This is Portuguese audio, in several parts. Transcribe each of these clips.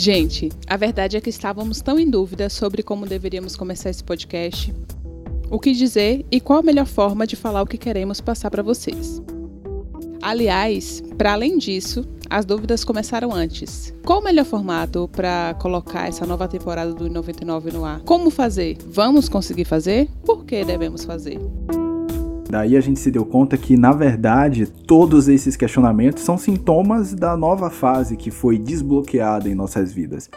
Gente, a verdade é que estávamos tão em dúvida sobre como deveríamos começar esse podcast, o que dizer e qual a melhor forma de falar o que queremos passar para vocês. Aliás, para além disso, as dúvidas começaram antes. Qual o melhor formato para colocar essa nova temporada do 99 no ar? Como fazer? Vamos conseguir fazer? Por que devemos fazer? Daí a gente se deu conta que, na verdade, todos esses questionamentos são sintomas da nova fase que foi desbloqueada em nossas vidas.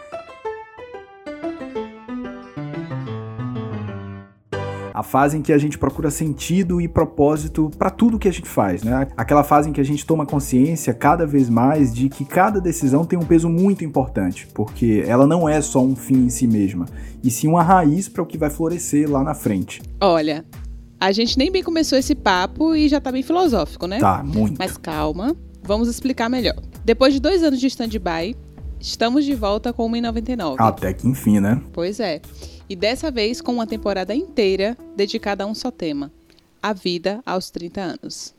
a fase em que a gente procura sentido e propósito para tudo que a gente faz, né? Aquela fase em que a gente toma consciência cada vez mais de que cada decisão tem um peso muito importante, porque ela não é só um fim em si mesma, e sim uma raiz para o que vai florescer lá na frente. Olha, a gente nem bem começou esse papo e já tá bem filosófico, né? Tá, muito. Mas calma, vamos explicar melhor. Depois de dois anos de stand-by, estamos de volta com o 1,99. Até que enfim, né? Pois é. E dessa vez com uma temporada inteira dedicada a um só tema: a vida aos 30 anos.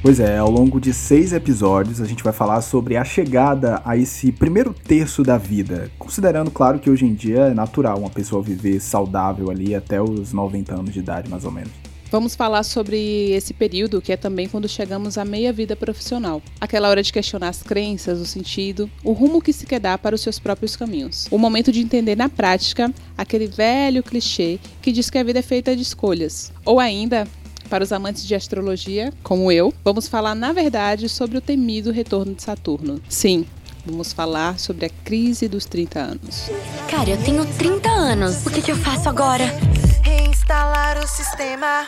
Pois é, ao longo de seis episódios a gente vai falar sobre a chegada a esse primeiro terço da vida, considerando, claro, que hoje em dia é natural uma pessoa viver saudável ali até os 90 anos de idade, mais ou menos. Vamos falar sobre esse período que é também quando chegamos à meia vida profissional. Aquela hora de questionar as crenças, o sentido, o rumo que se quer dar para os seus próprios caminhos. O momento de entender na prática aquele velho clichê que diz que a vida é feita de escolhas. Ou ainda, para os amantes de astrologia, como eu, vamos falar, na verdade, sobre o temido retorno de Saturno. Sim, vamos falar sobre a crise dos 30 anos. Cara, eu tenho 30 anos. O que, que eu faço agora? Reinstalar o sistema.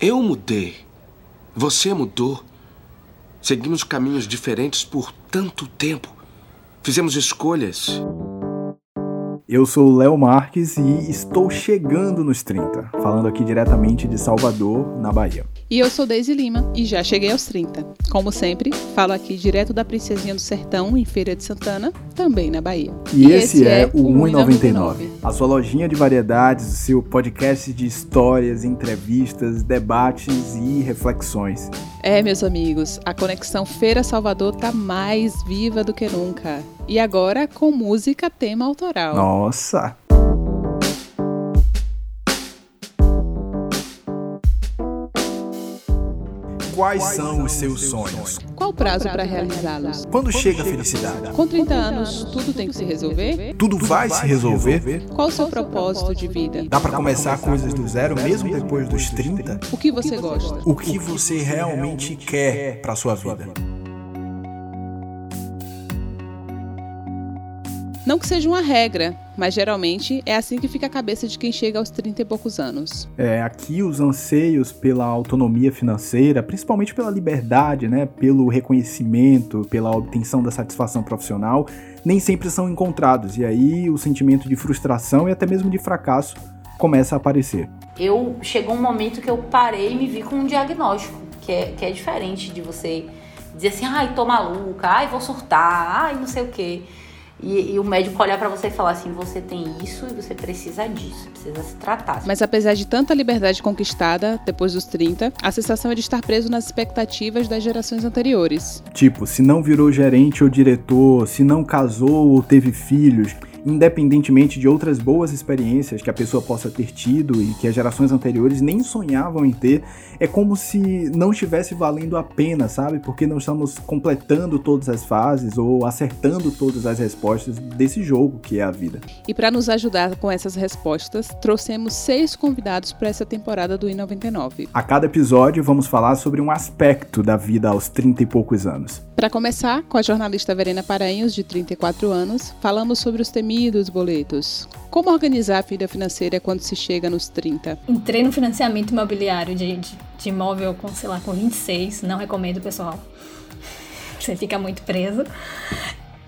Eu mudei. Você mudou. Seguimos caminhos diferentes por tanto tempo. Fizemos escolhas. Eu sou o Léo Marques e estou chegando nos 30, falando aqui diretamente de Salvador, na Bahia. E eu sou Deise Lima e já cheguei aos 30. Como sempre, falo aqui direto da Princesinha do Sertão, em Feira de Santana, também na Bahia. E, e esse, esse, é, é o 1,99. A sua lojinha de variedades, o seu podcast de histórias, entrevistas, debates e reflexões. É, meus amigos, a conexão Feira Salvador tá mais viva do que nunca. E agora com música tema autoral. Nossa! Quais são os seus sonhos? Qual o prazo para realizá-los? Quando chega a felicidade? Com 30 anos, tudo tem que se resolver? Tudo vai se resolver? Qual o seu propósito de vida? Dá para começar coisas do zero mesmo depois dos 30? O que você gosta? O que você realmente quer para sua vida? Não que seja uma regra, mas geralmente é assim que fica a cabeça de quem chega aos 30 e poucos anos. É, aqui os anseios pela autonomia financeira, principalmente pela liberdade, né, pelo reconhecimento, pela obtenção da satisfação profissional, nem sempre são encontrados. E aí o sentimento de frustração e até mesmo de fracasso começa a aparecer. Eu chegou um momento que eu parei e me vi com um diagnóstico, que é, que é diferente de você dizer assim, ai, tô maluca, ai, vou surtar, ai, não sei o quê. E, e, o médico olhar para você e falar assim: você tem isso e você precisa disso, precisa se tratar. Mas apesar de tanta liberdade conquistada depois dos 30, a sensação é de estar preso nas expectativas das gerações anteriores. Tipo, se não virou gerente ou diretor, se não casou ou teve filhos, independentemente de outras boas experiências que a pessoa possa ter tido e que as gerações anteriores nem sonhavam em ter, é como se não estivesse valendo a pena, sabe? Porque não estamos completando todas as fases ou acertando todas as respostas desse jogo que é a vida. E para nos ajudar com essas respostas, trouxemos seis convidados para essa temporada do I99. A cada episódio vamos falar sobre um aspecto da vida aos 30 e poucos anos. Para começar, com a jornalista Verena Paranhos, de 34 anos, falamos sobre os temidos boletos. Como organizar a vida financeira quando se chega nos 30? Entrei no financiamento imobiliário de, de, de imóvel com, sei lá, com 26. Não recomendo, pessoal. Você fica muito preso.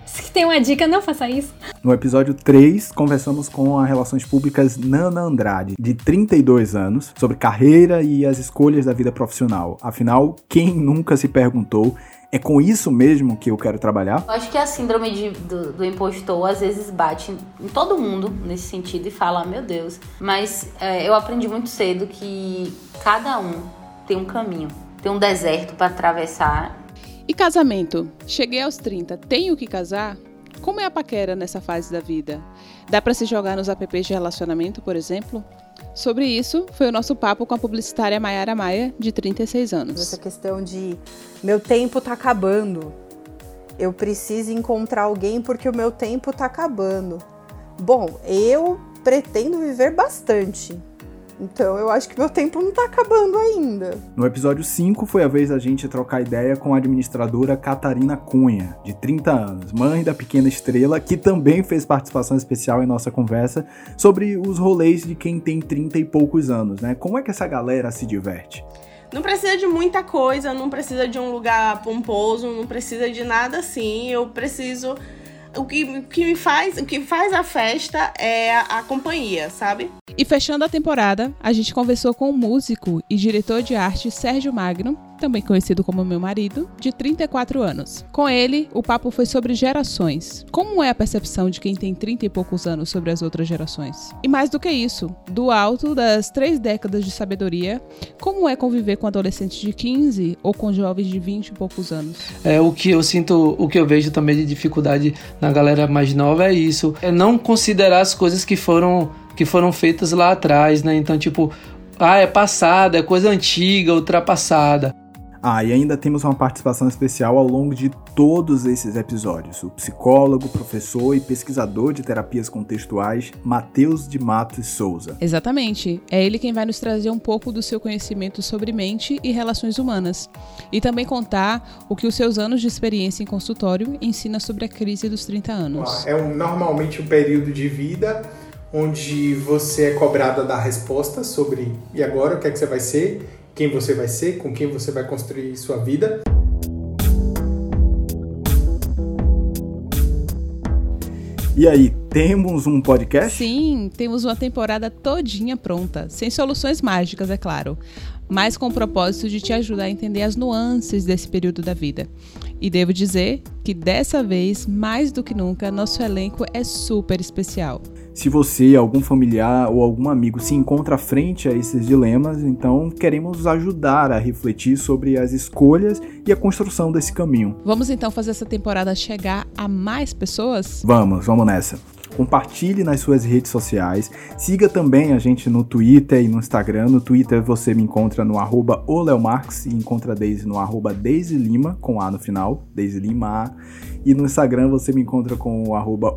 Se tem uma dica, não faça isso. No episódio 3, conversamos com a Relações Públicas Nana Andrade, de 32 anos, sobre carreira e as escolhas da vida profissional. Afinal, quem nunca se perguntou é com isso mesmo que eu quero trabalhar? Eu acho que a síndrome de, do, do, impostor às vezes bate em todo mundo nesse sentido e fala, meu Deus. Mas é, eu aprendi muito cedo que cada um tem um caminho, tem um deserto para atravessar E casamento? Cheguei aos 30, tenho que casar? Como é a paquera nessa fase da vida? Dá para se jogar nos apps de relacionamento, por exemplo? Sobre isso, foi o nosso papo com a publicitária Mayara Maia, de 36 anos. Essa questão de meu tempo tá acabando. Eu preciso encontrar alguém porque o meu tempo tá acabando. Bom, eu pretendo viver bastante. Então eu acho que meu tempo não tá acabando ainda. No episódio 5 foi a vez da gente trocar ideia com a administradora Catarina Cunha, de 30 anos, mãe da pequena estrela, que também fez participação especial em nossa conversa sobre os rolês de quem tem 30 e poucos anos, né? Como é que essa galera se diverte? Não precisa de muita coisa, não precisa de um lugar pomposo, não precisa de nada assim. Eu preciso o que, o que me faz, o que faz a festa é a, a, companhia, sabe? E fechando a temporada, a gente conversou com o músico e diretor de arte Sérgio Magno, também conhecido como meu marido, de 34 anos. Com ele, o papo foi sobre gerações. Como é a percepção de quem tem 30 e poucos anos sobre as outras gerações? E mais do que isso, do alto das três décadas de sabedoria, como é conviver com adolescentes de 15 ou com jovens de 20 e poucos anos? É, o que eu sinto, o que eu vejo também de dificuldade na galera mais nova é isso, é não considerar as coisas que foram que foram feitas lá atrás, né? Então, tipo, ah, é passada, é coisa antiga, ultrapassada. Ah, e ainda temos uma participação especial ao longo de todos esses episódios. O psicólogo, professor e pesquisador de terapias contextuais, Matheus de Matos Souza. Exatamente. É ele quem vai nos trazer um pouco do seu conhecimento sobre mente e relações humanas. E também contar o que os seus anos de experiência em consultório ensina sobre a crise dos 30 anos. É um, normalmente um período de vida onde você é cobrado a dar respostas sobre e agora o que é que você vai ser quem você vai ser, com quem você vai construir sua vida. E aí, temos um podcast? Sim, temos uma temporada todinha pronta, sem soluções mágicas, é claro, mas com o propósito de te ajudar a entender as nuances desse período da vida. E devo dizer que dessa vez, mais do que nunca, nosso elenco é super especial. Se você, algum familiar ou algum amigo se encontra frente a esses dilemas, então queremos ajudar a refletir sobre as escolhas e a construção desse caminho. Vamos então fazer essa temporada chegar a mais pessoas? Vamos, vamos nessa compartilhe nas suas redes sociais, siga também a gente no Twitter e no Instagram. No Twitter você me encontra no arroba e encontra a Daisy no arroba Daisy Lima, com A no final, Daisy Lima E no Instagram você me encontra com o arroba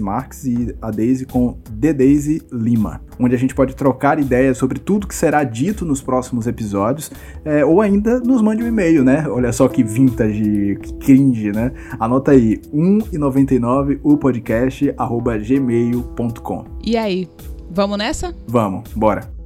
Marx e a Daisy com Daisy Lima, onde a gente pode trocar ideias sobre tudo que será dito nos próximos episódios, é, ou ainda nos mande um e-mail, né? Olha só que vintage, que cringe, né? Anota aí, 1,99 o podcast, gmail.com. E aí, vamos nessa? Vamos, bora.